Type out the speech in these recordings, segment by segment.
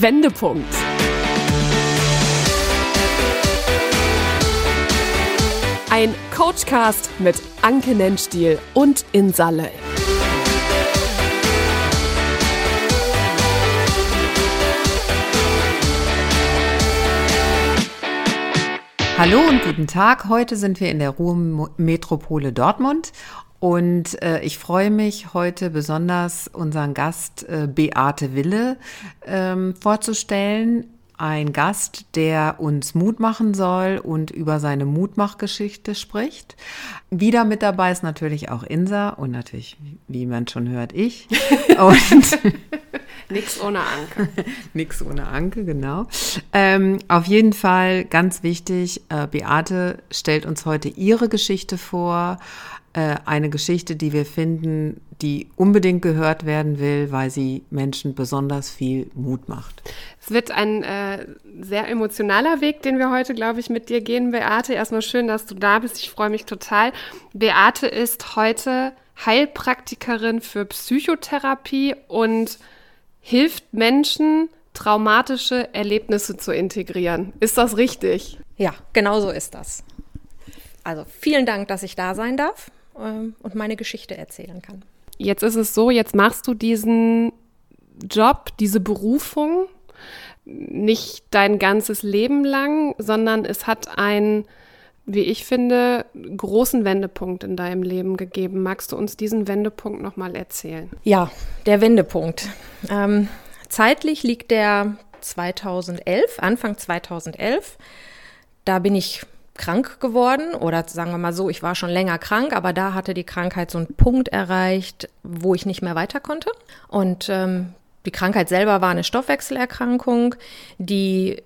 Wendepunkt. Ein Coachcast mit Anke Nennstiel und Insa Löll. Hallo und guten Tag. Heute sind wir in der Ruhrmetropole Dortmund und äh, ich freue mich heute besonders unseren Gast äh, Beate Wille ähm, vorzustellen. Ein Gast, der uns Mut machen soll und über seine Mutmachgeschichte spricht. Wieder mit dabei ist natürlich auch Insa und natürlich, wie man schon hört, ich. Und Nix ohne Anke. Nix ohne Anke, genau. Ähm, auf jeden Fall ganz wichtig, äh, Beate stellt uns heute ihre Geschichte vor äh, eine Geschichte, die wir finden, die unbedingt gehört werden will, weil sie Menschen besonders viel Mut macht. Es wird ein äh, sehr emotionaler Weg, den wir heute, glaube ich, mit dir gehen, Beate. Erstmal schön, dass du da bist. Ich freue mich total. Beate ist heute Heilpraktikerin für Psychotherapie und hilft Menschen, traumatische Erlebnisse zu integrieren. Ist das richtig? Ja, genau so ist das. Also vielen Dank, dass ich da sein darf ähm, und meine Geschichte erzählen kann. Jetzt ist es so, jetzt machst du diesen Job, diese Berufung nicht dein ganzes Leben lang, sondern es hat einen, wie ich finde, großen Wendepunkt in deinem Leben gegeben. Magst du uns diesen Wendepunkt nochmal erzählen? Ja, der Wendepunkt. Ähm, zeitlich liegt der 2011, Anfang 2011. Da bin ich krank geworden oder sagen wir mal so, ich war schon länger krank, aber da hatte die Krankheit so einen Punkt erreicht, wo ich nicht mehr weiter konnte. Und ähm, die Krankheit selber war eine Stoffwechselerkrankung, die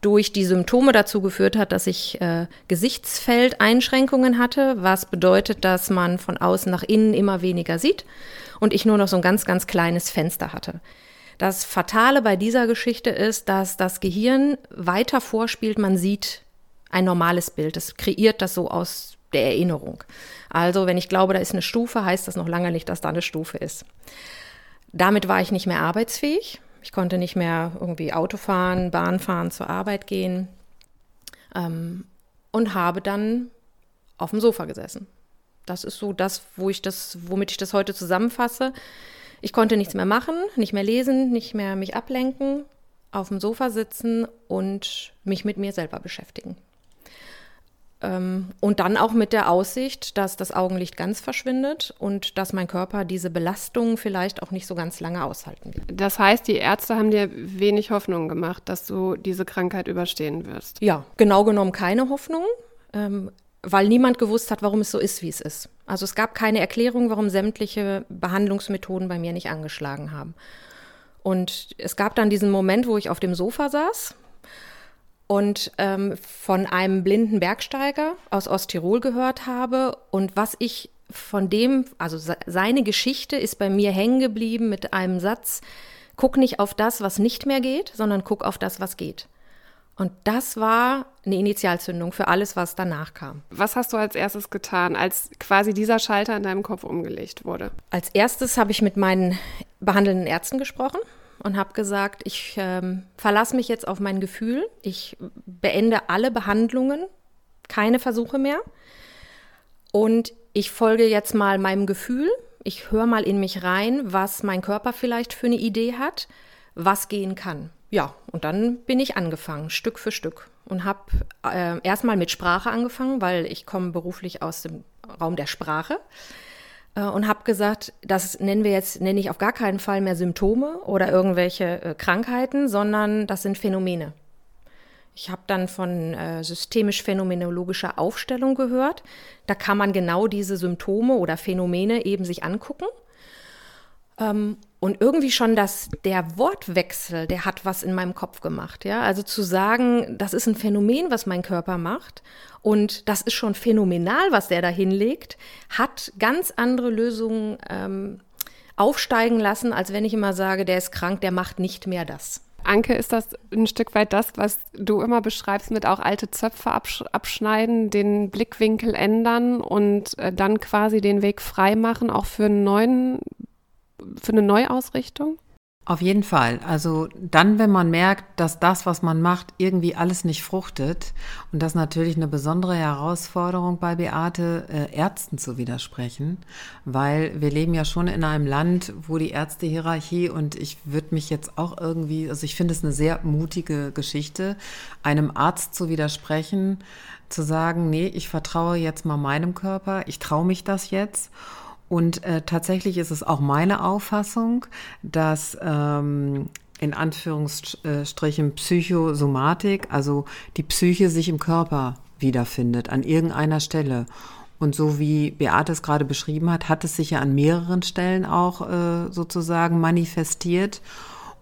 durch die Symptome dazu geführt hat, dass ich äh, Gesichtsfeldeinschränkungen hatte, was bedeutet, dass man von außen nach innen immer weniger sieht und ich nur noch so ein ganz, ganz kleines Fenster hatte. Das Fatale bei dieser Geschichte ist, dass das Gehirn weiter vorspielt, man sieht ein normales Bild. Es kreiert das so aus der Erinnerung. Also, wenn ich glaube, da ist eine Stufe, heißt das noch lange nicht, dass da eine Stufe ist. Damit war ich nicht mehr arbeitsfähig. Ich konnte nicht mehr irgendwie Auto fahren, Bahn fahren, zur Arbeit gehen ähm, und habe dann auf dem Sofa gesessen. Das ist so das, wo ich das, womit ich das heute zusammenfasse. Ich konnte nichts mehr machen, nicht mehr lesen, nicht mehr mich ablenken, auf dem Sofa sitzen und mich mit mir selber beschäftigen. Ähm, und dann auch mit der Aussicht, dass das Augenlicht ganz verschwindet und dass mein Körper diese Belastung vielleicht auch nicht so ganz lange aushalten wird. Das heißt, die Ärzte haben dir wenig Hoffnung gemacht, dass du diese Krankheit überstehen wirst. Ja, genau genommen keine Hoffnung, ähm, weil niemand gewusst hat, warum es so ist, wie es ist. Also es gab keine Erklärung, warum sämtliche Behandlungsmethoden bei mir nicht angeschlagen haben. Und es gab dann diesen Moment, wo ich auf dem Sofa saß und ähm, von einem blinden Bergsteiger aus Osttirol gehört habe und was ich von dem, also seine Geschichte ist bei mir hängen geblieben mit einem Satz, guck nicht auf das, was nicht mehr geht, sondern guck auf das, was geht. Und das war eine Initialzündung für alles, was danach kam. Was hast du als erstes getan, als quasi dieser Schalter in deinem Kopf umgelegt wurde? Als erstes habe ich mit meinen behandelnden Ärzten gesprochen und habe gesagt, ich ähm, verlasse mich jetzt auf mein Gefühl, ich beende alle Behandlungen, keine Versuche mehr. Und ich folge jetzt mal meinem Gefühl, ich höre mal in mich rein, was mein Körper vielleicht für eine Idee hat, was gehen kann. Ja, und dann bin ich angefangen, Stück für Stück. Und habe äh, erstmal mit Sprache angefangen, weil ich komme beruflich aus dem Raum der Sprache und habe gesagt, das nennen wir jetzt, nenne ich auf gar keinen Fall mehr Symptome oder irgendwelche äh, Krankheiten, sondern das sind Phänomene. Ich habe dann von äh, systemisch-phänomenologischer Aufstellung gehört. Da kann man genau diese Symptome oder Phänomene eben sich angucken ähm, und irgendwie schon das, der Wortwechsel, der hat was in meinem Kopf gemacht. Ja? Also zu sagen, das ist ein Phänomen, was mein Körper macht und das ist schon phänomenal, was der da hinlegt, hat ganz andere Lösungen ähm, aufsteigen lassen, als wenn ich immer sage, der ist krank, der macht nicht mehr das. Anke, ist das ein Stück weit das, was du immer beschreibst mit auch alte Zöpfe absch abschneiden, den Blickwinkel ändern und äh, dann quasi den Weg frei machen, auch für einen neuen für eine Neuausrichtung? Auf jeden Fall. Also dann, wenn man merkt, dass das, was man macht, irgendwie alles nicht fruchtet und das natürlich eine besondere Herausforderung bei Beate, äh, Ärzten zu widersprechen, weil wir leben ja schon in einem Land, wo die Ärztehierarchie und ich würde mich jetzt auch irgendwie, also ich finde es eine sehr mutige Geschichte, einem Arzt zu widersprechen, zu sagen, nee, ich vertraue jetzt mal meinem Körper, ich traue mich das jetzt und äh, tatsächlich ist es auch meine Auffassung, dass ähm, in Anführungsstrichen Psychosomatik, also die Psyche sich im Körper wiederfindet, an irgendeiner Stelle. Und so wie Beate es gerade beschrieben hat, hat es sich ja an mehreren Stellen auch äh, sozusagen manifestiert.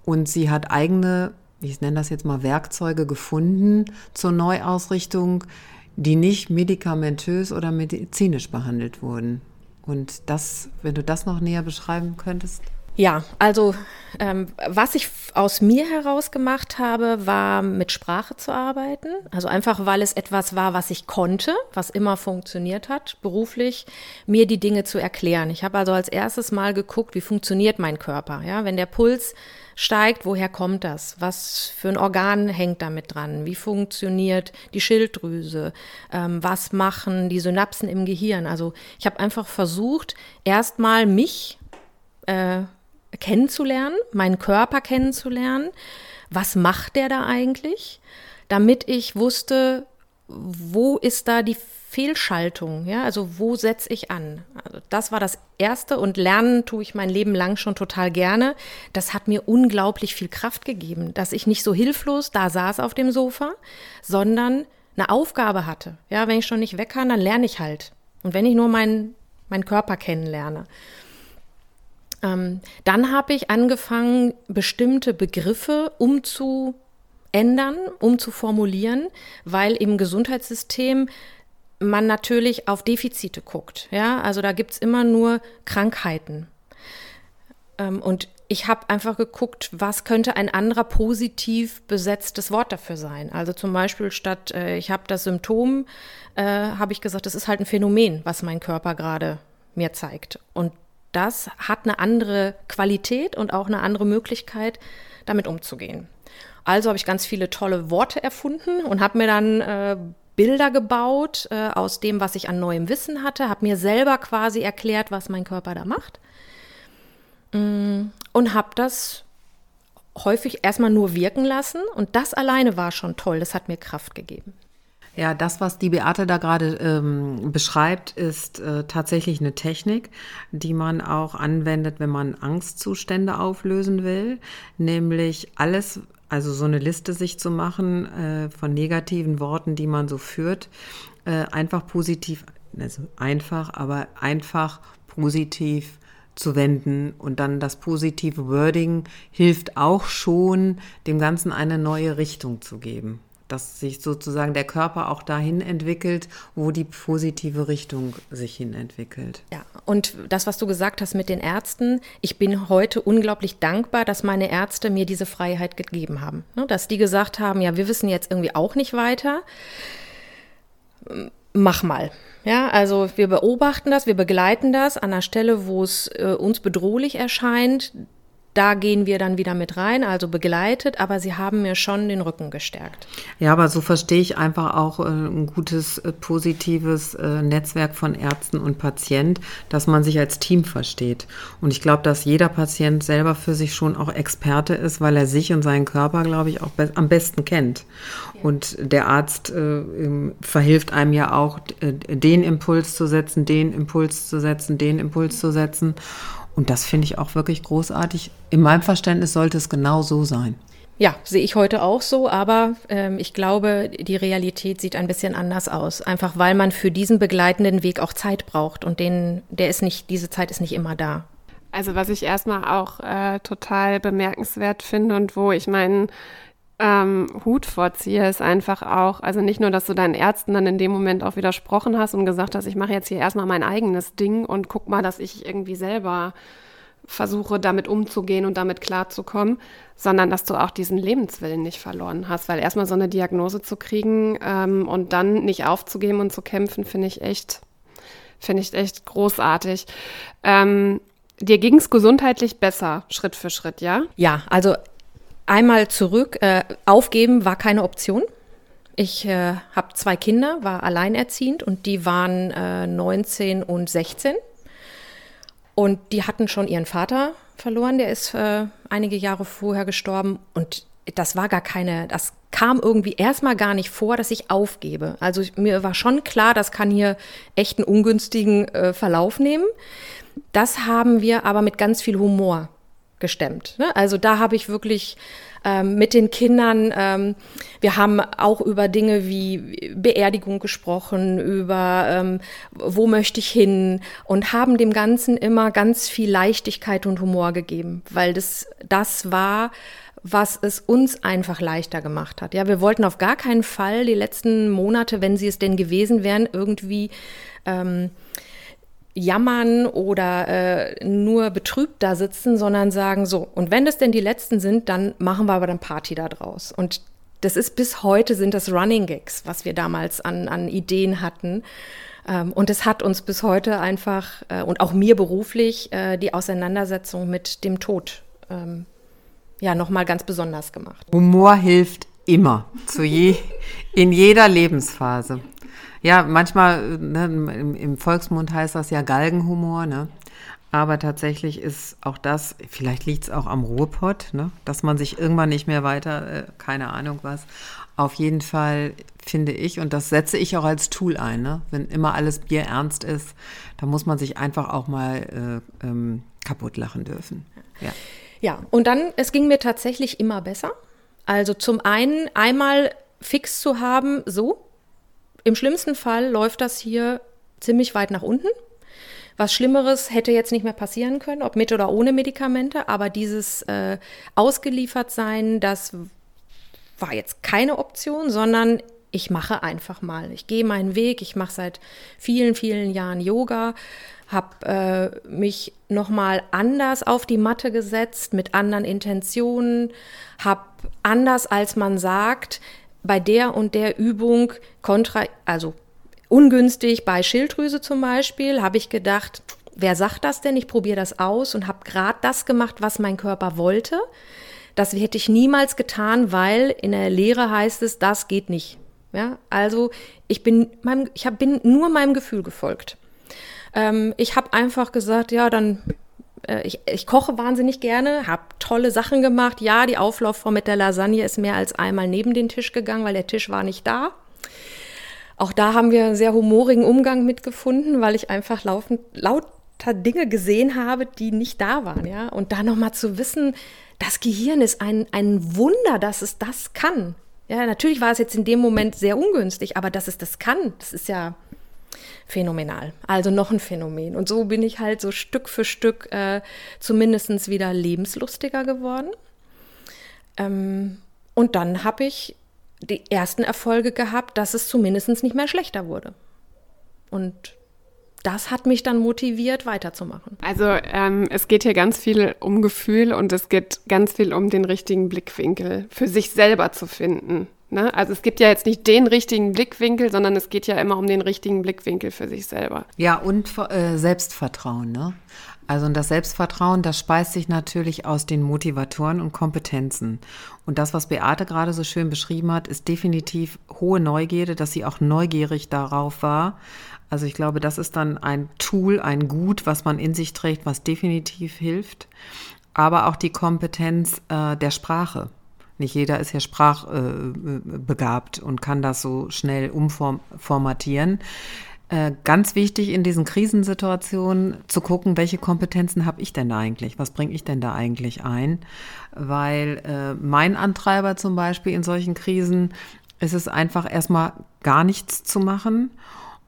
Und sie hat eigene, ich nenne das jetzt mal Werkzeuge gefunden zur Neuausrichtung, die nicht medikamentös oder medizinisch behandelt wurden. Und das, wenn du das noch näher beschreiben könntest. Ja, also ähm, was ich aus mir heraus gemacht habe, war mit Sprache zu arbeiten. Also einfach, weil es etwas war, was ich konnte, was immer funktioniert hat, beruflich, mir die Dinge zu erklären. Ich habe also als erstes mal geguckt, wie funktioniert mein Körper. Ja, wenn der Puls steigt, woher kommt das? Was für ein Organ hängt damit dran? Wie funktioniert die Schilddrüse? Ähm, was machen die Synapsen im Gehirn? Also ich habe einfach versucht, erstmal mich äh, kennenzulernen, meinen Körper kennenzulernen. Was macht der da eigentlich? Damit ich wusste, wo ist da die Fehlschaltung? Ja, also wo setze ich an? Also das war das Erste und Lernen tue ich mein Leben lang schon total gerne. Das hat mir unglaublich viel Kraft gegeben, dass ich nicht so hilflos da saß auf dem Sofa, sondern eine Aufgabe hatte. Ja, wenn ich schon nicht weg kann, dann lerne ich halt. Und wenn ich nur meinen mein Körper kennenlerne. Ähm, dann habe ich angefangen, bestimmte Begriffe umzuändern, umzuformulieren, weil im Gesundheitssystem man natürlich auf Defizite guckt. Ja, also da gibt es immer nur Krankheiten. Ähm, und ich habe einfach geguckt, was könnte ein anderer positiv besetztes Wort dafür sein. Also zum Beispiel statt äh, ich habe das Symptom, äh, habe ich gesagt, das ist halt ein Phänomen, was mein Körper gerade mir zeigt. Und das hat eine andere Qualität und auch eine andere Möglichkeit, damit umzugehen. Also habe ich ganz viele tolle Worte erfunden und habe mir dann äh, Bilder gebaut äh, aus dem, was ich an neuem Wissen hatte, habe mir selber quasi erklärt, was mein Körper da macht mm, und habe das häufig erstmal nur wirken lassen und das alleine war schon toll, das hat mir Kraft gegeben. Ja, das, was die Beate da gerade ähm, beschreibt, ist äh, tatsächlich eine Technik, die man auch anwendet, wenn man Angstzustände auflösen will, nämlich alles, also so eine Liste sich zu machen äh, von negativen Worten, die man so führt, äh, einfach positiv, also einfach, aber einfach positiv zu wenden. Und dann das positive Wording hilft auch schon, dem Ganzen eine neue Richtung zu geben dass sich sozusagen der Körper auch dahin entwickelt, wo die positive Richtung sich hin entwickelt. Ja, und das, was du gesagt hast mit den Ärzten, ich bin heute unglaublich dankbar, dass meine Ärzte mir diese Freiheit gegeben haben. Ne, dass die gesagt haben, ja, wir wissen jetzt irgendwie auch nicht weiter. Mach mal. Ja, also wir beobachten das, wir begleiten das an der Stelle, wo es äh, uns bedrohlich erscheint da gehen wir dann wieder mit rein, also begleitet, aber sie haben mir schon den Rücken gestärkt. Ja, aber so verstehe ich einfach auch äh, ein gutes, äh, positives äh, Netzwerk von Ärzten und Patient, dass man sich als Team versteht. Und ich glaube, dass jeder Patient selber für sich schon auch Experte ist, weil er sich und seinen Körper, glaube ich, auch be am besten kennt. Ja. Und der Arzt verhilft einem ja auch, den Impuls zu setzen, den Impuls zu setzen, den Impuls zu setzen. Und das finde ich auch wirklich großartig. In meinem Verständnis sollte es genau so sein. Ja, sehe ich heute auch so, aber ähm, ich glaube, die Realität sieht ein bisschen anders aus. Einfach weil man für diesen begleitenden Weg auch Zeit braucht und den, der ist nicht, diese Zeit ist nicht immer da. Also was ich erstmal auch äh, total bemerkenswert finde und wo ich meinen ähm, Hut vorziehe, ist einfach auch, also nicht nur, dass du deinen Ärzten dann in dem Moment auch widersprochen hast und gesagt hast, ich mache jetzt hier erstmal mein eigenes Ding und guck mal, dass ich irgendwie selber versuche, damit umzugehen und damit klarzukommen, sondern dass du auch diesen Lebenswillen nicht verloren hast, weil erstmal so eine Diagnose zu kriegen ähm, und dann nicht aufzugeben und zu kämpfen, finde ich echt, finde ich echt großartig. Ähm, dir ging es gesundheitlich besser, Schritt für Schritt, ja? Ja, also einmal zurück, äh, aufgeben war keine Option. Ich äh, habe zwei Kinder, war alleinerziehend und die waren äh, 19 und 16. Und die hatten schon ihren Vater verloren, der ist äh, einige Jahre vorher gestorben. Und das war gar keine, das kam irgendwie erstmal gar nicht vor, dass ich aufgebe. Also mir war schon klar, das kann hier echt einen ungünstigen äh, Verlauf nehmen. Das haben wir aber mit ganz viel Humor gestemmt. Ne? Also da habe ich wirklich ähm, mit den Kindern, ähm, wir haben auch über Dinge wie Beerdigung gesprochen, über ähm, wo möchte ich hin und haben dem Ganzen immer ganz viel Leichtigkeit und Humor gegeben, weil das, das war, was es uns einfach leichter gemacht hat. Ja, wir wollten auf gar keinen Fall die letzten Monate, wenn sie es denn gewesen wären, irgendwie ähm, jammern oder äh, nur betrübt da sitzen, sondern sagen so, und wenn das denn die letzten sind, dann machen wir aber dann Party da draus. Und das ist bis heute sind das Running Gags, was wir damals an, an Ideen hatten. Ähm, und es hat uns bis heute einfach äh, und auch mir beruflich äh, die Auseinandersetzung mit dem Tod ähm, ja nochmal ganz besonders gemacht. Humor hilft immer, zu je, in jeder Lebensphase. Ja, manchmal ne, im, im, Volksmund heißt das ja Galgenhumor, ne? Aber tatsächlich ist auch das, vielleicht liegt es auch am Ruhepott, ne? dass man sich irgendwann nicht mehr weiter, äh, keine Ahnung was. Auf jeden Fall finde ich, und das setze ich auch als Tool ein, ne? wenn immer alles Bier ernst ist, dann muss man sich einfach auch mal äh, ähm, kaputt lachen dürfen. Ja. ja, und dann, es ging mir tatsächlich immer besser. Also zum einen einmal fix zu haben, so, im schlimmsten Fall läuft das hier ziemlich weit nach unten. Was Schlimmeres hätte jetzt nicht mehr passieren können, ob mit oder ohne Medikamente, aber dieses äh, ausgeliefert sein, das war jetzt keine Option, sondern ich mache einfach mal. Ich gehe meinen Weg. Ich mache seit vielen, vielen Jahren Yoga, habe äh, mich nochmal anders auf die Matte gesetzt, mit anderen Intentionen, habe anders als man sagt, bei der und der Übung kontra, also ungünstig bei Schilddrüse zum Beispiel, habe ich gedacht, wer sagt das denn? Ich probiere das aus und habe gerade das gemacht, was mein Körper wollte. Das hätte ich niemals getan, weil in der Lehre heißt es, das geht nicht. Ja, also ich bin, meinem, ich hab, bin nur meinem Gefühl gefolgt. Ähm, ich habe einfach gesagt, ja, dann äh, ich, ich, koche wahnsinnig gerne, habe tolle Sachen gemacht. Ja, die Auflaufform mit der Lasagne ist mehr als einmal neben den Tisch gegangen, weil der Tisch war nicht da. Auch da haben wir einen sehr humorigen Umgang mitgefunden, weil ich einfach laufend, lauter Dinge gesehen habe, die nicht da waren. Ja? Und da nochmal zu wissen, das Gehirn ist ein, ein Wunder, dass es das kann. Ja, natürlich war es jetzt in dem Moment sehr ungünstig, aber dass es das kann, das ist ja phänomenal. Also noch ein Phänomen. Und so bin ich halt so Stück für Stück äh, zumindest wieder lebenslustiger geworden. Ähm, und dann habe ich die ersten Erfolge gehabt, dass es zumindest nicht mehr schlechter wurde. Und das hat mich dann motiviert, weiterzumachen. Also ähm, es geht hier ganz viel um Gefühl und es geht ganz viel um den richtigen Blickwinkel für sich selber zu finden. Ne? Also es gibt ja jetzt nicht den richtigen Blickwinkel, sondern es geht ja immer um den richtigen Blickwinkel für sich selber. Ja, und äh, Selbstvertrauen. Ne? Also das Selbstvertrauen, das speist sich natürlich aus den Motivatoren und Kompetenzen. Und das, was Beate gerade so schön beschrieben hat, ist definitiv hohe Neugierde, dass sie auch neugierig darauf war. Also ich glaube, das ist dann ein Tool, ein Gut, was man in sich trägt, was definitiv hilft. Aber auch die Kompetenz äh, der Sprache. Nicht jeder ist ja sprachbegabt äh, und kann das so schnell umformatieren. Äh, ganz wichtig in diesen Krisensituationen zu gucken, welche Kompetenzen habe ich denn da eigentlich? Was bringe ich denn da eigentlich ein? Weil äh, mein Antreiber zum Beispiel in solchen Krisen ist es einfach erstmal gar nichts zu machen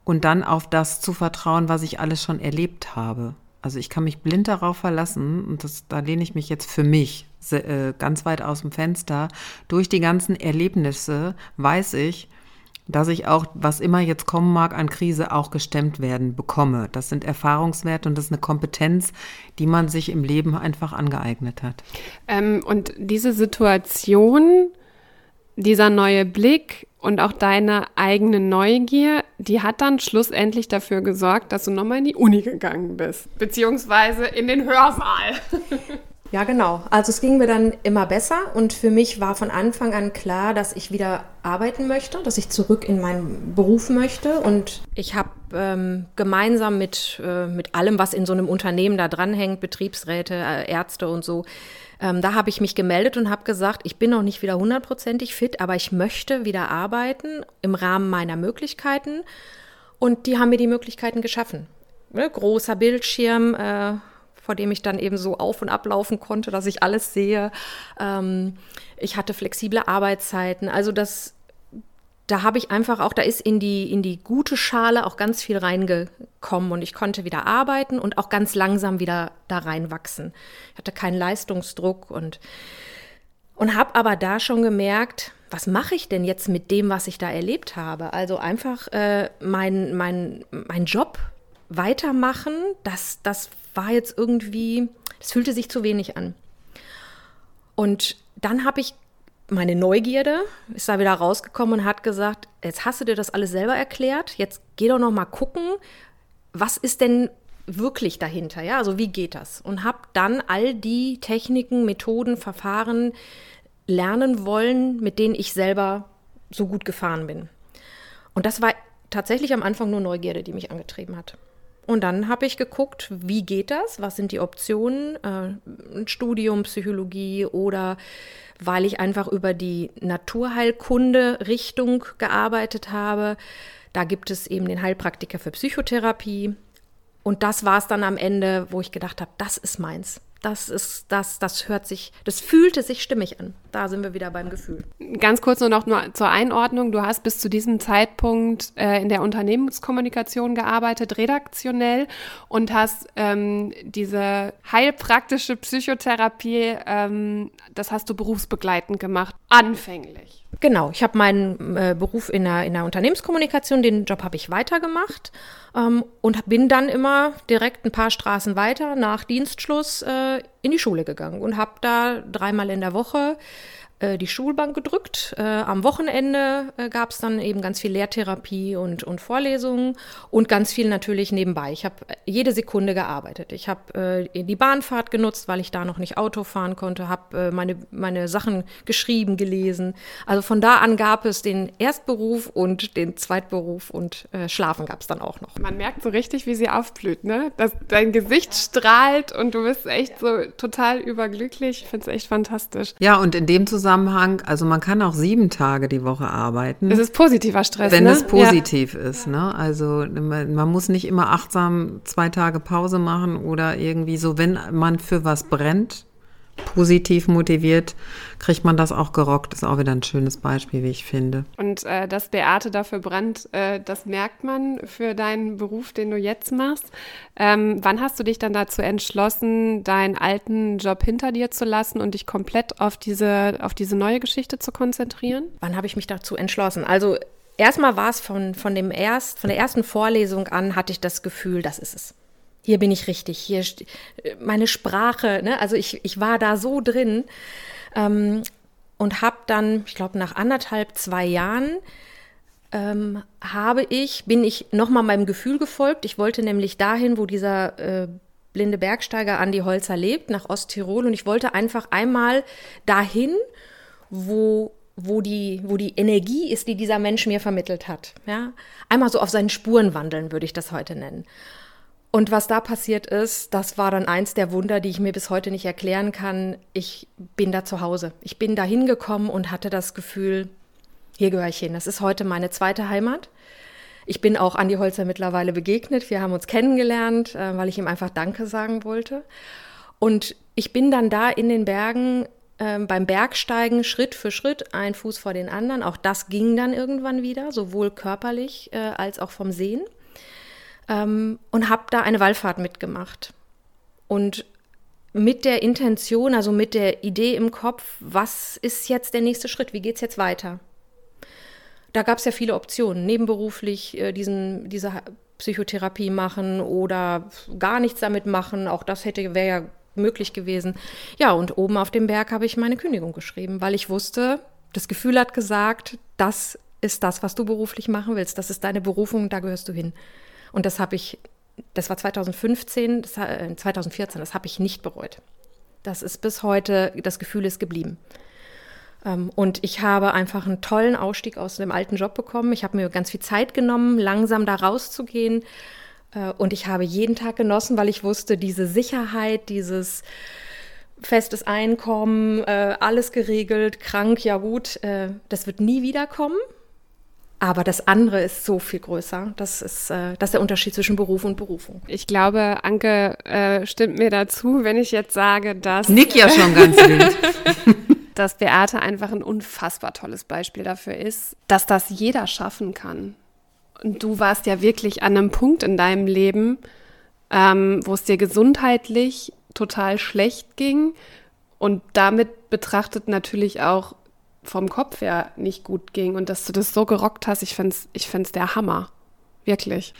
und dann auf das zu vertrauen, was ich alles schon erlebt habe. Also ich kann mich blind darauf verlassen und das, da lehne ich mich jetzt für mich äh, ganz weit aus dem Fenster. Durch die ganzen Erlebnisse weiß ich, dass ich auch, was immer jetzt kommen mag an Krise, auch gestemmt werden bekomme. Das sind Erfahrungswerte und das ist eine Kompetenz, die man sich im Leben einfach angeeignet hat. Ähm, und diese Situation dieser neue Blick und auch deine eigene Neugier, die hat dann schlussendlich dafür gesorgt, dass du nochmal in die Uni gegangen bist, beziehungsweise in den Hörsaal. Ja, genau. Also es ging mir dann immer besser und für mich war von Anfang an klar, dass ich wieder arbeiten möchte, dass ich zurück in meinen Beruf möchte und ich habe ähm, gemeinsam mit, äh, mit allem, was in so einem Unternehmen da dranhängt, Betriebsräte, äh, Ärzte und so, ähm, da habe ich mich gemeldet und habe gesagt, ich bin noch nicht wieder hundertprozentig fit, aber ich möchte wieder arbeiten im Rahmen meiner Möglichkeiten und die haben mir die Möglichkeiten geschaffen. Ne, großer Bildschirm, äh, vor dem ich dann eben so auf und ablaufen konnte, dass ich alles sehe. Ähm, ich hatte flexible Arbeitszeiten. Also das, da habe ich einfach auch, da ist in die, in die gute Schale auch ganz viel reingekommen und ich konnte wieder arbeiten und auch ganz langsam wieder da reinwachsen. Ich hatte keinen Leistungsdruck und, und habe aber da schon gemerkt, was mache ich denn jetzt mit dem, was ich da erlebt habe? Also einfach äh, mein, mein, mein Job weitermachen, das, das war jetzt irgendwie, das fühlte sich zu wenig an. Und dann habe ich meine Neugierde ist da wieder rausgekommen und hat gesagt, jetzt hast du dir das alles selber erklärt, jetzt geh doch noch mal gucken, was ist denn wirklich dahinter, ja? Also wie geht das? Und habe dann all die Techniken, Methoden, Verfahren lernen wollen, mit denen ich selber so gut gefahren bin. Und das war tatsächlich am Anfang nur Neugierde, die mich angetrieben hat. Und dann habe ich geguckt, wie geht das? Was sind die Optionen? Äh, ein Studium Psychologie oder weil ich einfach über die Naturheilkunde-Richtung gearbeitet habe. Da gibt es eben den Heilpraktiker für Psychotherapie. Und das war es dann am Ende, wo ich gedacht habe, das ist meins das ist, das, das hört sich, das fühlte sich stimmig an. Da sind wir wieder beim Gefühl. Ganz kurz nur noch nur zur Einordnung. Du hast bis zu diesem Zeitpunkt äh, in der Unternehmenskommunikation gearbeitet, redaktionell und hast ähm, diese heilpraktische Psychotherapie, ähm, das hast du berufsbegleitend gemacht, anfänglich. Genau, ich habe meinen äh, Beruf in der, in der Unternehmenskommunikation, den Job habe ich weitergemacht ähm, und bin dann immer direkt ein paar Straßen weiter nach Dienstschluss äh, in die Schule gegangen und habe da dreimal in der Woche äh, die Schulbank gedrückt. Äh, am Wochenende äh, gab es dann eben ganz viel Lehrtherapie und, und Vorlesungen und ganz viel natürlich nebenbei. Ich habe äh, jede Sekunde gearbeitet. Ich habe äh, die Bahnfahrt genutzt, weil ich da noch nicht Auto fahren konnte, habe äh, meine, meine Sachen geschrieben, gelesen. Also von da an gab es den Erstberuf und den Zweitberuf und Schlafen gab es dann auch noch. Man merkt so richtig, wie sie aufblüht, ne? Dass dein Gesicht strahlt und du bist echt so total überglücklich. Ich finde es echt fantastisch. Ja, und in dem Zusammenhang Zusammenhang, also man kann auch sieben Tage die Woche arbeiten. Das ist positiver Stress, Wenn ne? es positiv ja. ist, ne? Also man, man muss nicht immer achtsam zwei Tage Pause machen oder irgendwie so, wenn man für was brennt, positiv motiviert, kriegt man das auch gerockt. Ist auch wieder ein schönes Beispiel, wie ich finde. Und äh, dass Beate dafür brennt, äh, das merkt man für deinen Beruf, den du jetzt machst. Ähm, wann hast du dich dann dazu entschlossen, deinen alten Job hinter dir zu lassen und dich komplett auf diese, auf diese neue Geschichte zu konzentrieren? Wann habe ich mich dazu entschlossen? Also erstmal war es von, von, dem erst, von der ersten Vorlesung an, hatte ich das Gefühl, das ist es hier bin ich richtig, hier meine Sprache, ne? also ich, ich war da so drin ähm, und habe dann, ich glaube nach anderthalb, zwei Jahren, ähm, habe ich, bin ich nochmal meinem Gefühl gefolgt. Ich wollte nämlich dahin, wo dieser äh, blinde Bergsteiger Andi Holzer lebt, nach Osttirol und ich wollte einfach einmal dahin, wo wo die, wo die Energie ist, die dieser Mensch mir vermittelt hat. Ja? Einmal so auf seinen Spuren wandeln, würde ich das heute nennen. Und was da passiert ist, das war dann eins der Wunder, die ich mir bis heute nicht erklären kann. Ich bin da zu Hause. Ich bin da hingekommen und hatte das Gefühl, hier gehöre ich hin. Das ist heute meine zweite Heimat. Ich bin auch Andi Holzer mittlerweile begegnet. Wir haben uns kennengelernt, äh, weil ich ihm einfach Danke sagen wollte. Und ich bin dann da in den Bergen ähm, beim Bergsteigen Schritt für Schritt, ein Fuß vor den anderen. Auch das ging dann irgendwann wieder, sowohl körperlich äh, als auch vom Sehen ähm, und habe da eine Wallfahrt mitgemacht. Und mit der Intention, also mit der Idee im Kopf, was ist jetzt der nächste Schritt, wie geht es jetzt weiter? Da gab es ja viele Optionen, nebenberuflich äh, diesen, diese Psychotherapie machen oder gar nichts damit machen. Auch das hätte wäre ja möglich gewesen. Ja, und oben auf dem Berg habe ich meine Kündigung geschrieben, weil ich wusste, Das Gefühl hat gesagt, das ist das, was du beruflich machen willst. Das ist deine Berufung, da gehörst du hin. Und das habe ich, das war 2015, das, äh, 2014, das habe ich nicht bereut. Das ist bis heute, das Gefühl ist geblieben. Ähm, und ich habe einfach einen tollen Ausstieg aus dem alten Job bekommen. Ich habe mir ganz viel Zeit genommen, langsam da rauszugehen. Äh, und ich habe jeden Tag genossen, weil ich wusste, diese Sicherheit, dieses festes Einkommen, äh, alles geregelt, krank, ja gut, äh, das wird nie wiederkommen. Aber das andere ist so viel größer. Das ist, das ist der Unterschied zwischen Beruf und Berufung. Ich glaube, Anke äh, stimmt mir dazu, wenn ich jetzt sage, dass. Nick ja schon ganz wild. dass Beate einfach ein unfassbar tolles Beispiel dafür ist, dass das jeder schaffen kann. Und du warst ja wirklich an einem Punkt in deinem Leben, ähm, wo es dir gesundheitlich total schlecht ging und damit betrachtet natürlich auch vom Kopf her nicht gut ging und dass du das so gerockt hast, ich finde es ich find's der Hammer. Wirklich.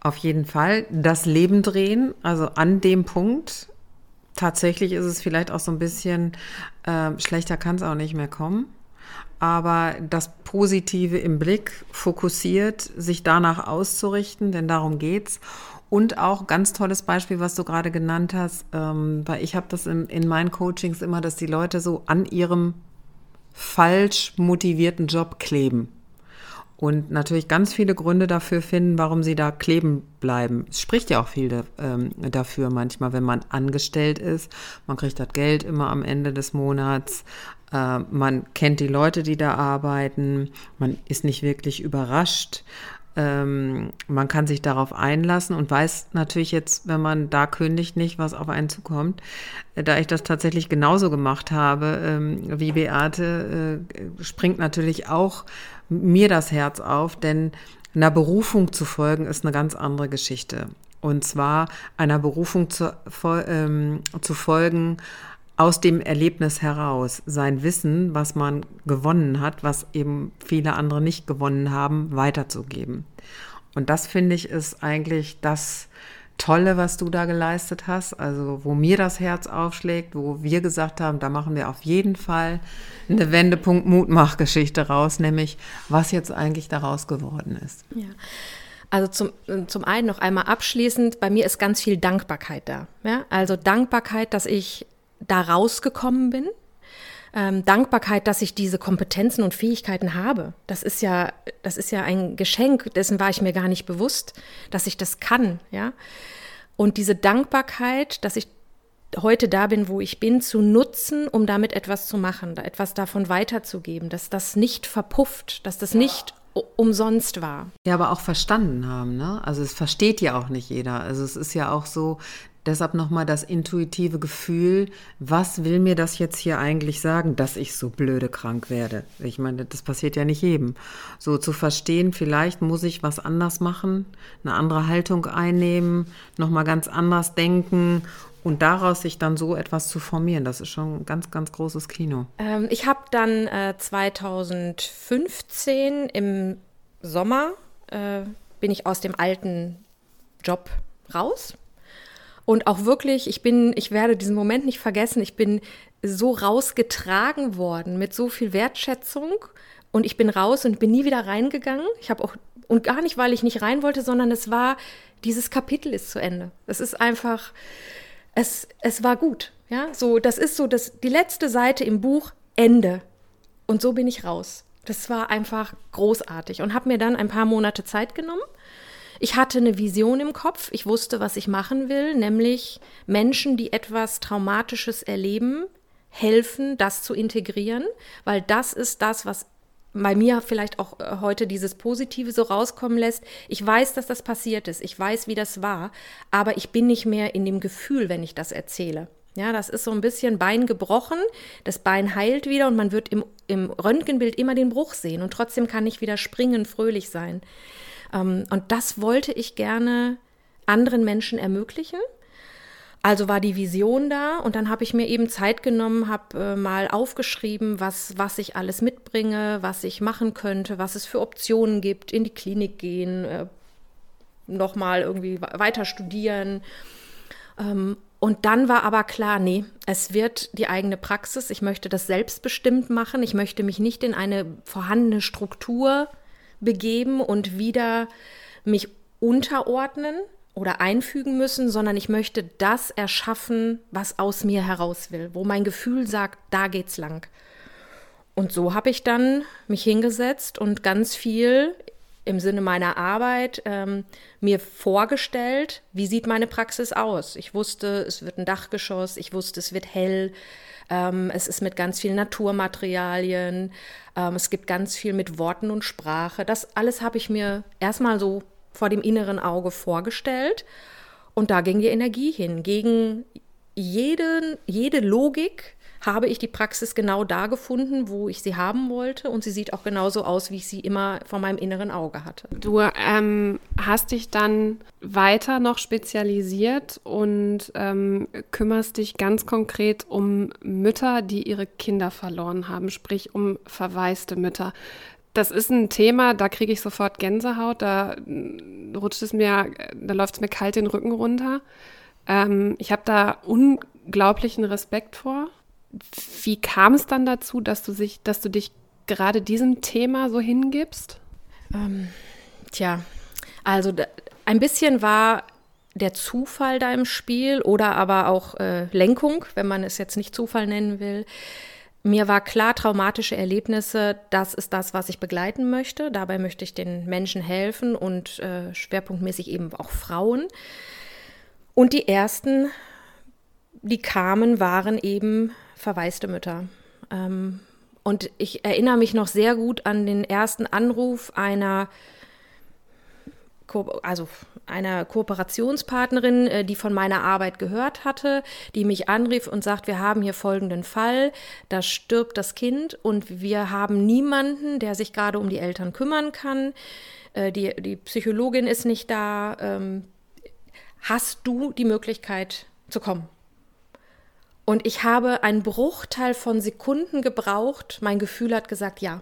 Auf jeden Fall. Das Leben drehen, also an dem Punkt. Tatsächlich ist es vielleicht auch so ein bisschen, äh, schlechter kann es auch nicht mehr kommen aber das Positive im Blick, fokussiert, sich danach auszurichten, denn darum geht's. Und auch ganz tolles Beispiel, was du gerade genannt hast, ähm, weil ich habe das in, in meinen Coachings immer, dass die Leute so an ihrem falsch motivierten Job kleben. Und natürlich ganz viele Gründe dafür finden, warum sie da kleben bleiben. Es spricht ja auch viel ähm, dafür manchmal, wenn man angestellt ist. Man kriegt das Geld immer am Ende des Monats. Äh, man kennt die Leute, die da arbeiten. Man ist nicht wirklich überrascht. Ähm, man kann sich darauf einlassen und weiß natürlich jetzt, wenn man da kündigt, nicht, was auf einen zukommt. Äh, da ich das tatsächlich genauso gemacht habe ähm, wie Beate, äh, springt natürlich auch mir das Herz auf, denn einer Berufung zu folgen ist eine ganz andere Geschichte. Und zwar einer Berufung zu, ähm, zu folgen, aus dem Erlebnis heraus sein Wissen, was man gewonnen hat, was eben viele andere nicht gewonnen haben, weiterzugeben. Und das finde ich ist eigentlich das Tolle, was du da geleistet hast. Also wo mir das Herz aufschlägt, wo wir gesagt haben, da machen wir auf jeden Fall eine Wendepunkt Mutmachgeschichte raus, nämlich was jetzt eigentlich daraus geworden ist. Ja. Also zum, zum einen noch einmal abschließend, bei mir ist ganz viel Dankbarkeit da. Ja? Also Dankbarkeit, dass ich da rausgekommen bin. Ähm, Dankbarkeit, dass ich diese Kompetenzen und Fähigkeiten habe. Das ist ja, das ist ja ein Geschenk, dessen war ich mir gar nicht bewusst, dass ich das kann, ja. Und diese Dankbarkeit, dass ich heute da bin, wo ich bin, zu nutzen, um damit etwas zu machen, etwas davon weiterzugeben, dass das nicht verpufft, dass das nicht umsonst war. Ja, aber auch verstanden haben, ne? Also es versteht ja auch nicht jeder. Also es ist ja auch so, Deshalb nochmal das intuitive Gefühl, was will mir das jetzt hier eigentlich sagen, dass ich so blöde krank werde? Ich meine, das passiert ja nicht jedem. So zu verstehen, vielleicht muss ich was anders machen, eine andere Haltung einnehmen, nochmal ganz anders denken und daraus sich dann so etwas zu formieren, das ist schon ein ganz, ganz großes Kino. Ähm, ich habe dann äh, 2015 im Sommer, äh, bin ich aus dem alten Job raus und auch wirklich, ich bin, ich werde diesen Moment nicht vergessen, ich bin so rausgetragen worden mit so viel Wertschätzung und ich bin raus und bin nie wieder reingegangen. Ich habe auch, und gar nicht, weil ich nicht rein wollte, sondern es war, dieses Kapitel ist zu Ende. Es ist einfach, es, es war gut. Ja, so, das ist so das, die letzte Seite im Buch, Ende. Und so bin ich raus. Das war einfach großartig und habe mir dann ein paar Monate Zeit genommen ich hatte eine Vision im Kopf. Ich wusste, was ich machen will, nämlich Menschen, die etwas Traumatisches erleben, helfen, das zu integrieren, weil das ist das, was bei mir vielleicht auch äh, heute dieses Positive so rauskommen lässt. Ich weiß, dass das passiert ist. Ich weiß, wie das war. Aber ich bin nicht mehr in dem Gefühl, wenn ich das erzähle. Ja, das ist so ein bisschen Bein gebrochen. Das Bein heilt wieder und man wird im, im Röntgenbild immer den Bruch sehen. Und trotzdem kann ich wieder springen, fröhlich sein. Ähm, und das wollte ich gerne anderen Menschen ermöglichen. Also war die Vision da und dann habe ich mir eben Zeit genommen, habe äh, mal aufgeschrieben, was, was ich alles mitbringe, was ich machen könnte, was es für Optionen gibt, in die Klinik gehen, äh, nochmal irgendwie weiter studieren. Ähm, und dann war aber klar, nee, es wird die eigene Praxis. Ich möchte das selbstbestimmt machen. Ich möchte mich nicht in eine vorhandene Struktur begeben und wieder mich unterordnen oder einfügen müssen, sondern ich möchte das erschaffen, was aus mir heraus will, wo mein Gefühl sagt, da geht's lang. Und so habe ich dann mich hingesetzt und ganz viel im Sinne meiner Arbeit ähm, mir vorgestellt, wie sieht meine Praxis aus. Ich wusste, es wird ein Dachgeschoss, ich wusste, es wird hell, ähm, es ist mit ganz vielen Naturmaterialien, ähm, es gibt ganz viel mit Worten und Sprache. Das alles habe ich mir erstmal so vor dem inneren Auge vorgestellt. Und da ging die Energie hin, gegen jeden, jede Logik, habe ich die Praxis genau da gefunden, wo ich sie haben wollte. Und sie sieht auch genauso aus, wie ich sie immer vor meinem inneren Auge hatte. Du ähm, hast dich dann weiter noch spezialisiert und ähm, kümmerst dich ganz konkret um Mütter, die ihre Kinder verloren haben, sprich um verwaiste Mütter. Das ist ein Thema, da kriege ich sofort Gänsehaut, da rutscht es mir, da läuft es mir kalt den Rücken runter. Ähm, ich habe da unglaublichen Respekt vor. Wie kam es dann dazu, dass du, sich, dass du dich gerade diesem Thema so hingibst? Ähm, tja, also ein bisschen war der Zufall da im Spiel oder aber auch äh, Lenkung, wenn man es jetzt nicht Zufall nennen will. Mir war klar, traumatische Erlebnisse, das ist das, was ich begleiten möchte. Dabei möchte ich den Menschen helfen und äh, schwerpunktmäßig eben auch Frauen. Und die ersten, die kamen, waren eben verwaiste Mütter. Ähm, und ich erinnere mich noch sehr gut an den ersten Anruf einer, Ko also einer Kooperationspartnerin, äh, die von meiner Arbeit gehört hatte, die mich anrief und sagt, wir haben hier folgenden Fall, da stirbt das Kind und wir haben niemanden, der sich gerade um die Eltern kümmern kann. Äh, die, die Psychologin ist nicht da. Ähm, hast du die Möglichkeit zu kommen? Und ich habe einen Bruchteil von Sekunden gebraucht. Mein Gefühl hat gesagt, ja.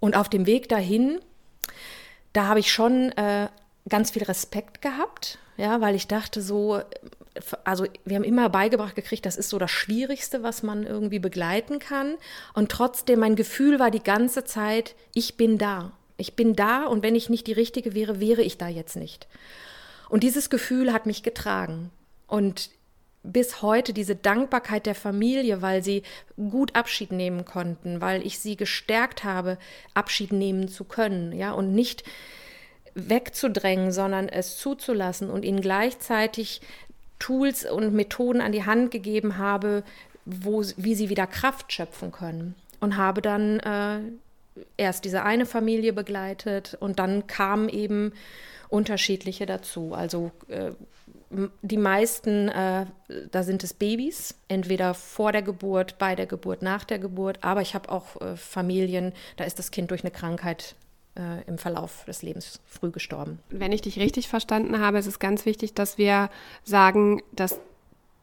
Und auf dem Weg dahin, da habe ich schon äh, ganz viel Respekt gehabt, ja, weil ich dachte so, also wir haben immer beigebracht gekriegt, das ist so das Schwierigste, was man irgendwie begleiten kann. Und trotzdem, mein Gefühl war die ganze Zeit, ich bin da. Ich bin da und wenn ich nicht die Richtige wäre, wäre ich da jetzt nicht. Und dieses Gefühl hat mich getragen. Und bis heute diese Dankbarkeit der Familie, weil sie gut Abschied nehmen konnten, weil ich sie gestärkt habe, Abschied nehmen zu können, ja, und nicht wegzudrängen, sondern es zuzulassen und ihnen gleichzeitig Tools und Methoden an die Hand gegeben habe, wo, wie sie wieder Kraft schöpfen können. Und habe dann äh, erst diese eine Familie begleitet und dann kamen eben unterschiedliche dazu. Also äh, die meisten, äh, da sind es Babys, entweder vor der Geburt, bei der Geburt, nach der Geburt. Aber ich habe auch äh, Familien, da ist das Kind durch eine Krankheit äh, im Verlauf des Lebens früh gestorben. Wenn ich dich richtig verstanden habe, ist es ganz wichtig, dass wir sagen, dass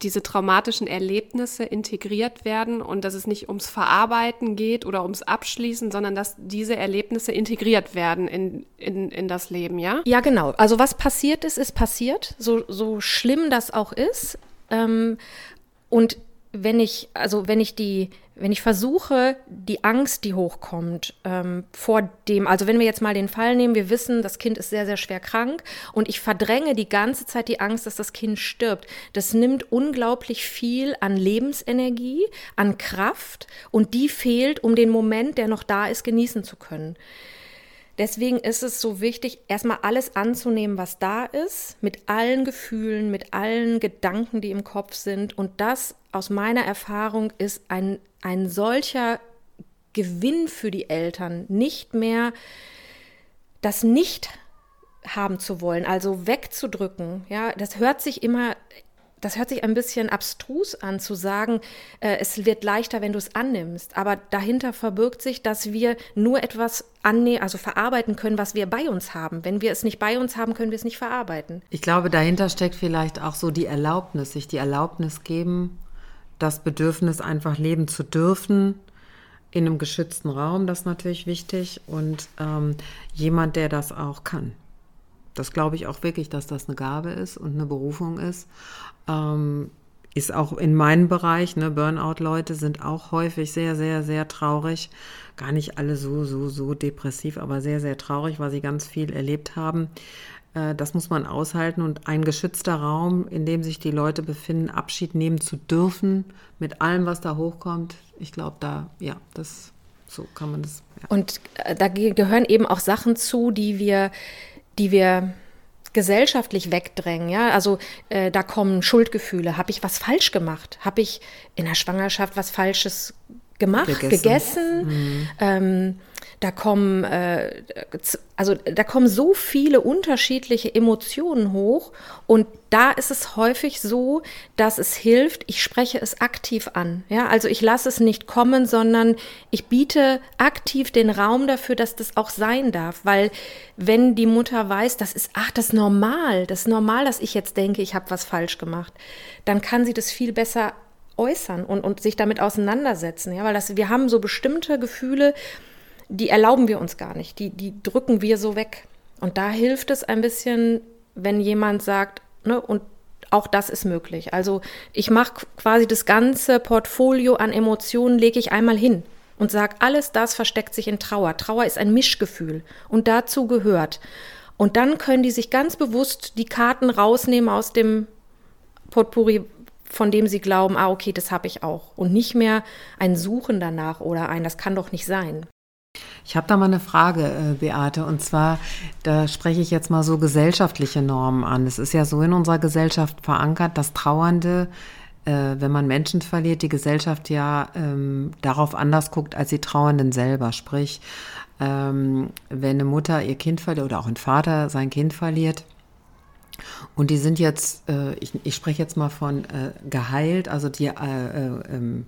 diese traumatischen Erlebnisse integriert werden und dass es nicht ums Verarbeiten geht oder ums Abschließen, sondern dass diese Erlebnisse integriert werden in, in, in das Leben, ja? Ja, genau. Also was passiert ist, ist passiert, so, so schlimm das auch ist. Ähm, und wenn ich, also wenn ich die, wenn ich versuche, die Angst, die hochkommt, ähm, vor dem, also wenn wir jetzt mal den Fall nehmen, wir wissen, das Kind ist sehr, sehr schwer krank und ich verdränge die ganze Zeit die Angst, dass das Kind stirbt. Das nimmt unglaublich viel an Lebensenergie, an Kraft und die fehlt, um den Moment, der noch da ist, genießen zu können. Deswegen ist es so wichtig, erstmal alles anzunehmen, was da ist, mit allen Gefühlen, mit allen Gedanken, die im Kopf sind. Und das aus meiner Erfahrung ist ein, ein solcher Gewinn für die Eltern, nicht mehr das nicht haben zu wollen, also wegzudrücken. Ja, das hört sich immer das hört sich ein bisschen abstrus an zu sagen, äh, es wird leichter, wenn du es annimmst. Aber dahinter verbirgt sich, dass wir nur etwas annehmen, also verarbeiten können, was wir bei uns haben. Wenn wir es nicht bei uns haben, können wir es nicht verarbeiten. Ich glaube, dahinter steckt vielleicht auch so die Erlaubnis, sich die Erlaubnis geben, das Bedürfnis einfach leben zu dürfen in einem geschützten Raum, das ist natürlich wichtig und ähm, jemand, der das auch kann. das glaube ich auch wirklich, dass das eine Gabe ist und eine Berufung ist. Ähm, ist auch in meinem Bereich, ne, Burnout-Leute sind auch häufig sehr, sehr, sehr traurig. Gar nicht alle so, so, so depressiv, aber sehr, sehr traurig, weil sie ganz viel erlebt haben. Äh, das muss man aushalten und ein geschützter Raum, in dem sich die Leute befinden, Abschied nehmen zu dürfen, mit allem, was da hochkommt. Ich glaube, da, ja, das, so kann man das. Ja. Und äh, da gehören eben auch Sachen zu, die wir, die wir gesellschaftlich wegdrängen. Ja, also äh, da kommen Schuldgefühle. Habe ich was falsch gemacht? Habe ich in der Schwangerschaft was Falsches gemacht, gegessen? gegessen? Mhm. Ähm, da kommen, äh, also da kommen so viele unterschiedliche Emotionen hoch und da ist es häufig so, dass es hilft, ich spreche es aktiv an. Ja, also ich lasse es nicht kommen, sondern ich biete aktiv den Raum dafür, dass das auch sein darf, weil wenn die Mutter weiß, das ist, ach, das ist normal, das ist normal, dass ich jetzt denke, ich habe was falsch gemacht, dann kann sie das viel besser äußern und, und sich damit auseinandersetzen. Ja, weil das, wir haben so bestimmte Gefühle, die erlauben wir uns gar nicht, die, die drücken wir so weg. Und da hilft es ein bisschen, wenn jemand sagt, ne, und auch das ist möglich. Also ich mache quasi das ganze Portfolio an Emotionen, lege ich einmal hin und sage, alles das versteckt sich in Trauer. Trauer ist ein Mischgefühl und dazu gehört. Und dann können die sich ganz bewusst die Karten rausnehmen aus dem Potpourri, von dem sie glauben, ah, okay, das habe ich auch. Und nicht mehr ein Suchen danach oder ein, das kann doch nicht sein. Ich habe da mal eine Frage, äh, Beate, und zwar, da spreche ich jetzt mal so gesellschaftliche Normen an. Es ist ja so in unserer Gesellschaft verankert, dass Trauernde, äh, wenn man Menschen verliert, die Gesellschaft ja ähm, darauf anders guckt als die Trauernden selber. Sprich, ähm, wenn eine Mutter ihr Kind verliert oder auch ein Vater sein Kind verliert, und die sind jetzt, äh, ich, ich spreche jetzt mal von äh, geheilt, also die äh, äh ähm,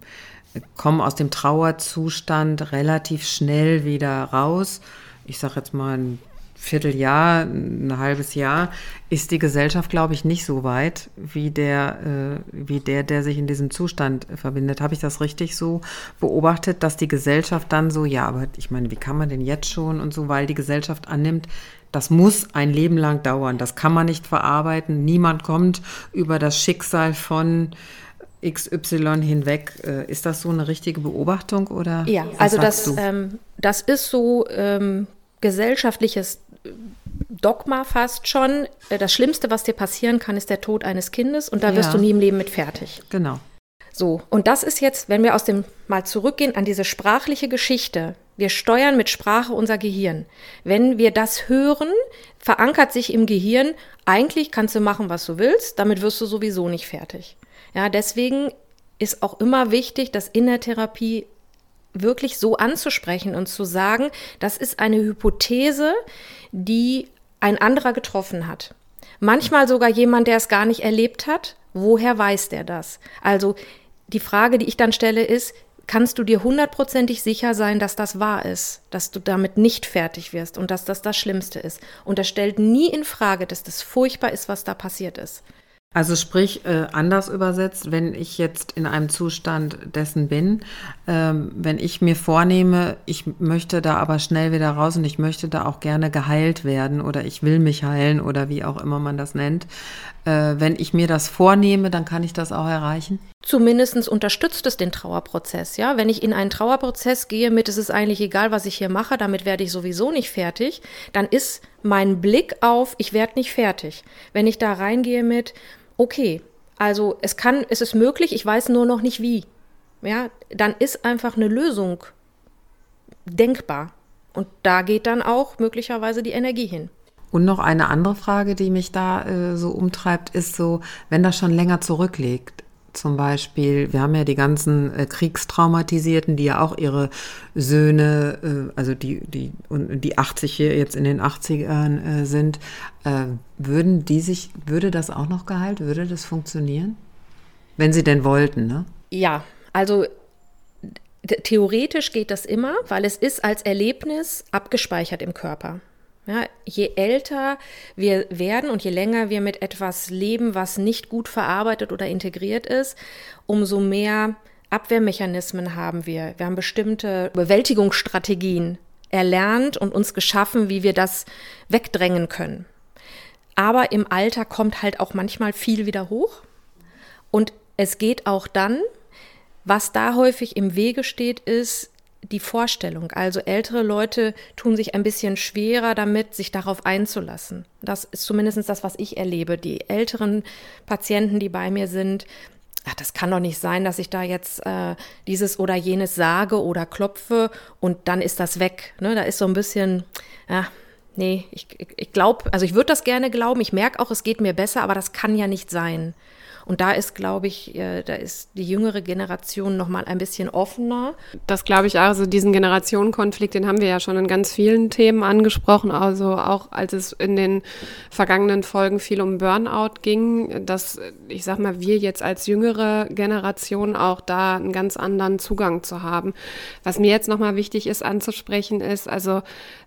kommen aus dem Trauerzustand relativ schnell wieder raus. Ich sage jetzt mal ein Vierteljahr, ein halbes Jahr, ist die Gesellschaft, glaube ich, nicht so weit wie der, äh, wie der, der sich in diesem Zustand verbindet. Habe ich das richtig so beobachtet, dass die Gesellschaft dann so, ja, aber ich meine, wie kann man denn jetzt schon und so, weil die Gesellschaft annimmt, das muss ein Leben lang dauern, das kann man nicht verarbeiten. Niemand kommt über das Schicksal von XY hinweg. Äh, ist das so eine richtige Beobachtung oder? Ja, also das, ähm, das ist so ähm, gesellschaftliches Dogma fast schon. Äh, das Schlimmste, was dir passieren kann, ist der Tod eines Kindes und da wirst ja. du nie im Leben mit fertig. Genau. So, und das ist jetzt, wenn wir aus dem mal zurückgehen an diese sprachliche Geschichte. Wir steuern mit Sprache unser Gehirn. Wenn wir das hören, verankert sich im Gehirn, eigentlich kannst du machen, was du willst, damit wirst du sowieso nicht fertig. Ja, deswegen ist auch immer wichtig, das in der Therapie wirklich so anzusprechen und zu sagen, das ist eine Hypothese, die ein anderer getroffen hat. Manchmal sogar jemand, der es gar nicht erlebt hat. Woher weiß der das? Also die Frage, die ich dann stelle, ist, kannst du dir hundertprozentig sicher sein, dass das wahr ist, dass du damit nicht fertig wirst und dass das das Schlimmste ist? Und das stellt nie in Frage, dass das furchtbar ist, was da passiert ist. Also sprich, äh, anders übersetzt, wenn ich jetzt in einem Zustand dessen bin, ähm, wenn ich mir vornehme, ich möchte da aber schnell wieder raus und ich möchte da auch gerne geheilt werden oder ich will mich heilen oder wie auch immer man das nennt, äh, wenn ich mir das vornehme, dann kann ich das auch erreichen? Zumindest unterstützt es den Trauerprozess, ja. Wenn ich in einen Trauerprozess gehe mit, es ist eigentlich egal, was ich hier mache, damit werde ich sowieso nicht fertig, dann ist mein Blick auf, ich werde nicht fertig. Wenn ich da reingehe mit, okay, also es kann, es ist möglich, ich weiß nur noch nicht wie. Ja, dann ist einfach eine Lösung denkbar. Und da geht dann auch möglicherweise die Energie hin. Und noch eine andere Frage, die mich da äh, so umtreibt, ist so, wenn das schon länger zurückliegt, zum Beispiel, wir haben ja die ganzen äh, Kriegstraumatisierten, die ja auch ihre Söhne, äh, also die, die, die 80 hier jetzt in den 80ern äh, sind, äh, würden die sich, würde das auch noch geheilt? Würde das funktionieren? Wenn sie denn wollten, ne? Ja, also theoretisch geht das immer, weil es ist als Erlebnis abgespeichert im Körper. Ja, je älter wir werden und je länger wir mit etwas leben, was nicht gut verarbeitet oder integriert ist, umso mehr Abwehrmechanismen haben wir. Wir haben bestimmte Bewältigungsstrategien erlernt und uns geschaffen, wie wir das wegdrängen können. Aber im Alter kommt halt auch manchmal viel wieder hoch. Und es geht auch dann, was da häufig im Wege steht, ist die Vorstellung. Also ältere Leute tun sich ein bisschen schwerer damit, sich darauf einzulassen. Das ist zumindest das, was ich erlebe. Die älteren Patienten, die bei mir sind, ach, das kann doch nicht sein, dass ich da jetzt äh, dieses oder jenes sage oder klopfe und dann ist das weg. Ne? Da ist so ein bisschen, ja, nee, ich, ich glaube, also ich würde das gerne glauben, ich merke auch, es geht mir besser, aber das kann ja nicht sein. Und da ist, glaube ich, äh, da ist die jüngere Generation noch mal ein bisschen offener. Das glaube ich auch. Also diesen Generationenkonflikt, den haben wir ja schon in ganz vielen Themen angesprochen. Also auch als es in den vergangenen Folgen viel um Burnout ging, dass ich sag mal, wir jetzt als jüngere Generation auch da einen ganz anderen Zugang zu haben. Was mir jetzt noch mal wichtig ist anzusprechen, ist also,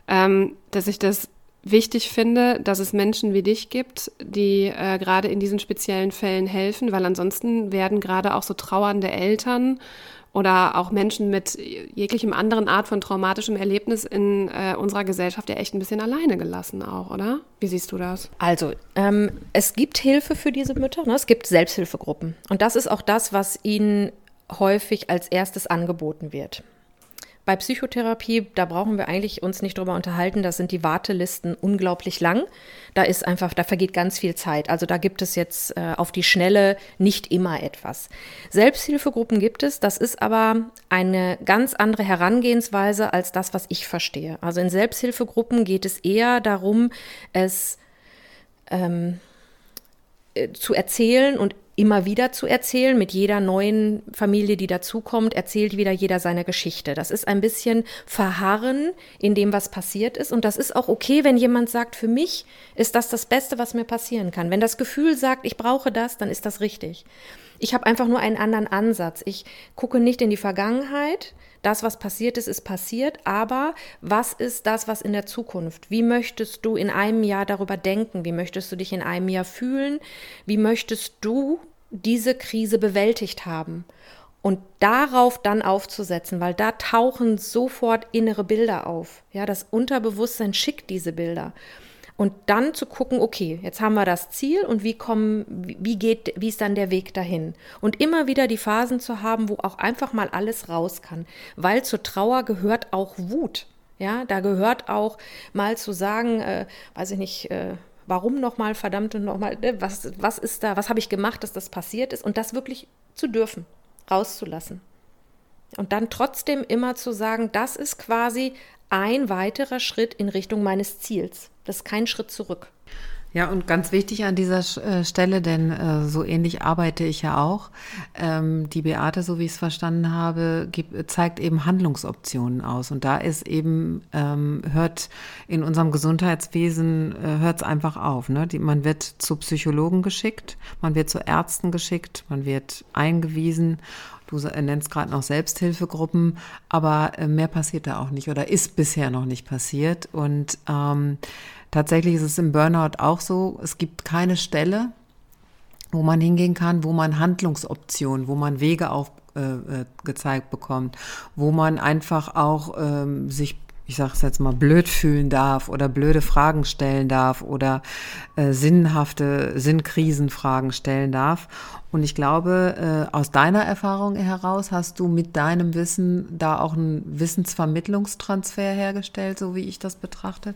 ähm, dass ich das wichtig finde, dass es Menschen wie dich gibt, die äh, gerade in diesen speziellen Fällen helfen, weil ansonsten werden gerade auch so trauernde Eltern oder auch Menschen mit jeglichem anderen Art von traumatischem Erlebnis in äh, unserer Gesellschaft ja echt ein bisschen alleine gelassen auch, oder? Wie siehst du das? Also, ähm, es gibt Hilfe für diese Mütter, ne? es gibt Selbsthilfegruppen. Und das ist auch das, was ihnen häufig als erstes angeboten wird. Bei Psychotherapie, da brauchen wir eigentlich uns nicht drüber unterhalten, da sind die Wartelisten unglaublich lang. Da ist einfach, da vergeht ganz viel Zeit. Also da gibt es jetzt äh, auf die Schnelle nicht immer etwas. Selbsthilfegruppen gibt es, das ist aber eine ganz andere Herangehensweise als das, was ich verstehe. Also in Selbsthilfegruppen geht es eher darum, es ähm, äh, zu erzählen und immer wieder zu erzählen. Mit jeder neuen Familie, die dazukommt, erzählt wieder jeder seine Geschichte. Das ist ein bisschen Verharren in dem, was passiert ist. Und das ist auch okay, wenn jemand sagt, für mich ist das das Beste, was mir passieren kann. Wenn das Gefühl sagt, ich brauche das, dann ist das richtig. Ich habe einfach nur einen anderen Ansatz. Ich gucke nicht in die Vergangenheit. Das, was passiert ist, ist passiert. Aber was ist das, was in der Zukunft? Wie möchtest du in einem Jahr darüber denken? Wie möchtest du dich in einem Jahr fühlen? Wie möchtest du diese Krise bewältigt haben. Und darauf dann aufzusetzen, weil da tauchen sofort innere Bilder auf. Ja, das Unterbewusstsein schickt diese Bilder. Und dann zu gucken, okay, jetzt haben wir das Ziel und wie kommen, wie geht, wie ist dann der Weg dahin? Und immer wieder die Phasen zu haben, wo auch einfach mal alles raus kann. Weil zur Trauer gehört auch Wut. Ja, da gehört auch mal zu sagen, äh, weiß ich nicht, äh, warum nochmal, verdammt und nochmal, ne, was, was ist da, was habe ich gemacht, dass das passiert ist und das wirklich zu dürfen, rauszulassen. Und dann trotzdem immer zu sagen, das ist quasi ein weiterer Schritt in Richtung meines Ziels. Das ist kein Schritt zurück. Ja, und ganz wichtig an dieser äh, Stelle, denn äh, so ähnlich arbeite ich ja auch. Ähm, die Beate, so wie ich es verstanden habe, gibt, zeigt eben Handlungsoptionen aus. Und da ist eben, ähm, hört in unserem Gesundheitswesen, äh, hört es einfach auf. Ne? Die, man wird zu Psychologen geschickt, man wird zu Ärzten geschickt, man wird eingewiesen. Du nennst gerade noch Selbsthilfegruppen, aber äh, mehr passiert da auch nicht oder ist bisher noch nicht passiert. Und ähm, Tatsächlich ist es im Burnout auch so, es gibt keine Stelle, wo man hingehen kann, wo man Handlungsoptionen, wo man Wege aufgezeigt äh, bekommt, wo man einfach auch ähm, sich ich sage es jetzt mal, blöd fühlen darf oder blöde Fragen stellen darf oder äh, sinnhafte Sinnkrisenfragen stellen darf. Und ich glaube, äh, aus deiner Erfahrung heraus hast du mit deinem Wissen da auch einen Wissensvermittlungstransfer hergestellt, so wie ich das betrachte.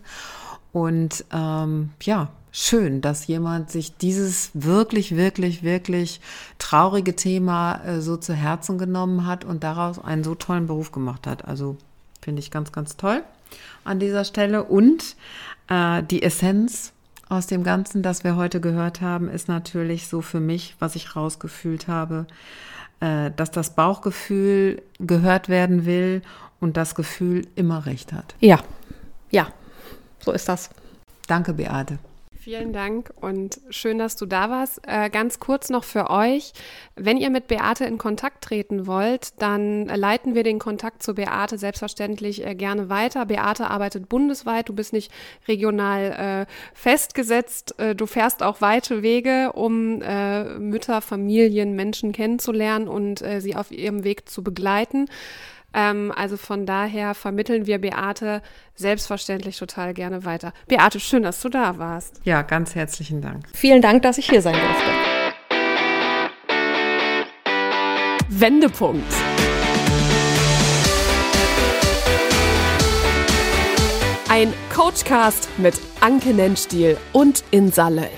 Und ähm, ja, schön, dass jemand sich dieses wirklich, wirklich, wirklich traurige Thema äh, so zu Herzen genommen hat und daraus einen so tollen Beruf gemacht hat. Also finde ich ganz, ganz toll an dieser Stelle. Und äh, die Essenz aus dem Ganzen, das wir heute gehört haben, ist natürlich so für mich, was ich rausgefühlt habe, äh, dass das Bauchgefühl gehört werden will und das Gefühl immer recht hat. Ja, ja, so ist das. Danke, Beate. Vielen Dank und schön, dass du da warst. Äh, ganz kurz noch für euch, wenn ihr mit Beate in Kontakt treten wollt, dann leiten wir den Kontakt zu Beate selbstverständlich äh, gerne weiter. Beate arbeitet bundesweit, du bist nicht regional äh, festgesetzt, äh, du fährst auch weite Wege, um äh, Mütter, Familien, Menschen kennenzulernen und äh, sie auf ihrem Weg zu begleiten. Ähm, also von daher vermitteln wir Beate selbstverständlich total gerne weiter. Beate, schön, dass du da warst. Ja, ganz herzlichen Dank. Vielen Dank, dass ich hier sein durfte. Wendepunkt. Ein Coachcast mit Anke Nennstiel und Insa Löll.